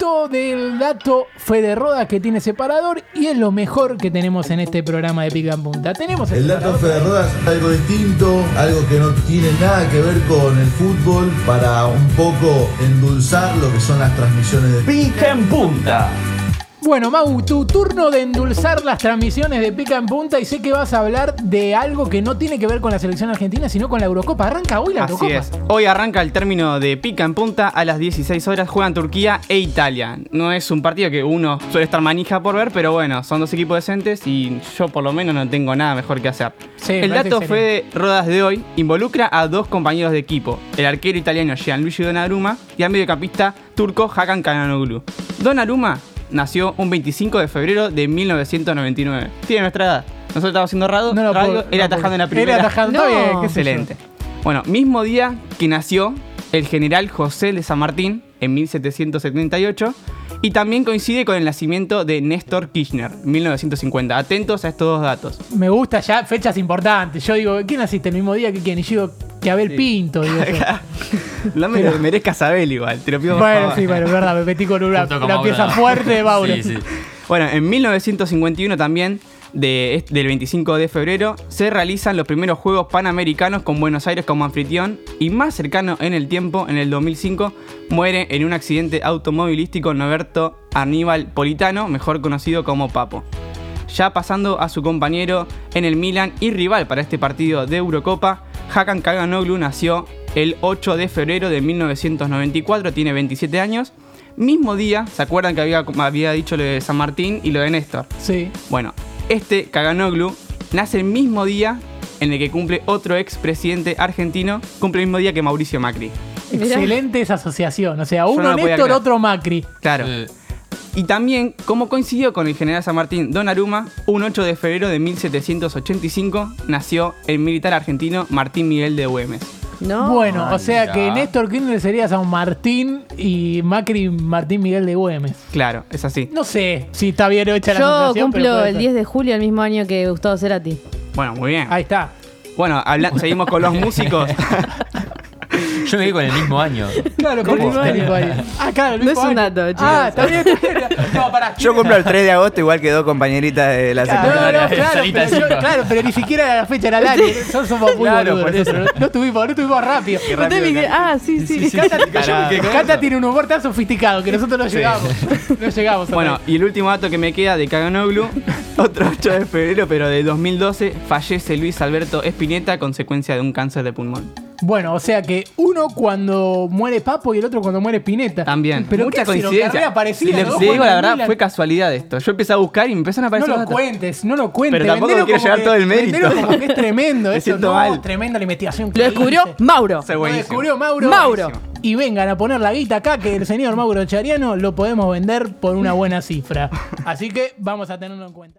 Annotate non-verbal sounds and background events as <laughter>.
momento del dato Fede Rodas que tiene separador y es lo mejor que tenemos en este programa de Pica en Punta. Tenemos El dato separador. Fede Rodas es algo distinto, algo que no tiene nada que ver con el fútbol, para un poco endulzar lo que son las transmisiones de Pica en punta. Bueno, Mau, tu turno de endulzar las transmisiones de Pica en Punta y sé que vas a hablar de algo que no tiene que ver con la selección argentina, sino con la Eurocopa. Arranca hoy la Así Eurocopa. es. Hoy arranca el término de pica en punta a las 16 horas. Juegan Turquía e Italia. No es un partido que uno suele estar manija por ver, pero bueno, son dos equipos decentes y yo por lo menos no tengo nada mejor que hacer. Sí, el dato fue de Rodas de hoy involucra a dos compañeros de equipo, el arquero italiano Gianluigi Donnarumma y al mediocampista turco Hakan Calhanoglu. Donnarumma nació un 25 de febrero de 1999. Tiene nuestra edad. Nosotros estábamos haciendo radio, No lo radio, puedo- él no atajando en la primera. Él atajando, bien, qué. Excelente. Bueno, mismo día que nació el general José de San Martín en 1778 y también coincide con el nacimiento de Néstor Kirchner, 1950. Atentos a estos dos datos. Me gusta ya fechas importantes. Yo digo, ¿quién naciste el mismo día que quién? Y yo digo, que Abel Pinto. Digo yo. <laughs> No me lo merezca saber igual, te lo pido por bueno, favor. sí, bueno, es verdad, me metí con una, una pieza fuerte de Mauro. Sí, sí. Bueno, en 1951 también, de, del 25 de febrero, se realizan los primeros Juegos Panamericanos con Buenos Aires como anfitrión y más cercano en el tiempo, en el 2005, muere en un accidente automovilístico Noberto Aníbal Politano, mejor conocido como Papo. Ya pasando a su compañero en el Milan y rival para este partido de Eurocopa, Hakan Calhanoglu nació el 8 de febrero de 1994, tiene 27 años. Mismo día, ¿se acuerdan que había, había dicho lo de San Martín y lo de Néstor? Sí. Bueno, este Kaganoglu nace el mismo día en el que cumple otro ex presidente argentino, cumple el mismo día que Mauricio Macri. Excelente esa asociación. O sea, no uno podía Néstor, creer. otro Macri. Claro. Y también, como coincidió con el general San Martín Donnarumma, un 8 de febrero de 1785 nació el militar argentino Martín Miguel de Güemes. No. bueno, o sea que Néstor Kirchner sería San Martín y Macri Martín Miguel de Güemes. Claro, es así. No sé si está bien hecha la Yo asociación. pero cumplo el ser. 10 de julio, el mismo año que Gustavo Cerati. Bueno, muy bien. Ahí está. Bueno, habla- seguimos con los <laughs> músicos. <laughs> Yo me quedé con el mismo año. Claro, ¿Cómo? el mismo año. <laughs> Ah, claro, el No mismo es un año. dato, chicos. Ah, está bien. <laughs> No, pará. Yo cumplo el 3 de agosto, igual quedó compañerita de la No, secundaria. no, claro, Salita pero, yo- claro, pero ni siquiera era la fecha era año. Nosotros somos muy Claro, boludos. por eso. No, no tuvimos, no tuvimos rápido. Me dice, ah, sí, sí. Cata, Cata tiene un humor tan sofisticado que nosotros no llegamos. No llegamos. a Bueno, y el último dato que me queda de Kaganoglu, <laughs> otro 8 de febrero, pero de 2012, fallece Luis Alberto Espineta a consecuencia de un cáncer de pulmón. Bueno, o sea que uno cuando muere Papo y el otro cuando muere Pineta. También. Pero Mucha coincidencia. Parecida, Le- los dos le digo la verdad, Milan. fue casualidad esto. Yo empecé a buscar y me empezaron a No aparecer lo los datos. cuentes, no lo cuentes. Pero tampoco quiero como llevar que- todo el mérito. como que es tremendo. <laughs> Me eso, no, mal. tremenda la investigación. que Lo descubrió hice. Mauro. Lo descubrió Mauro. Mauro. Y vengan a poner la guita acá que el señor Mauro Chariano lo podemos vender por una buena cifra. <laughs> Así que vamos a tenerlo en cuenta.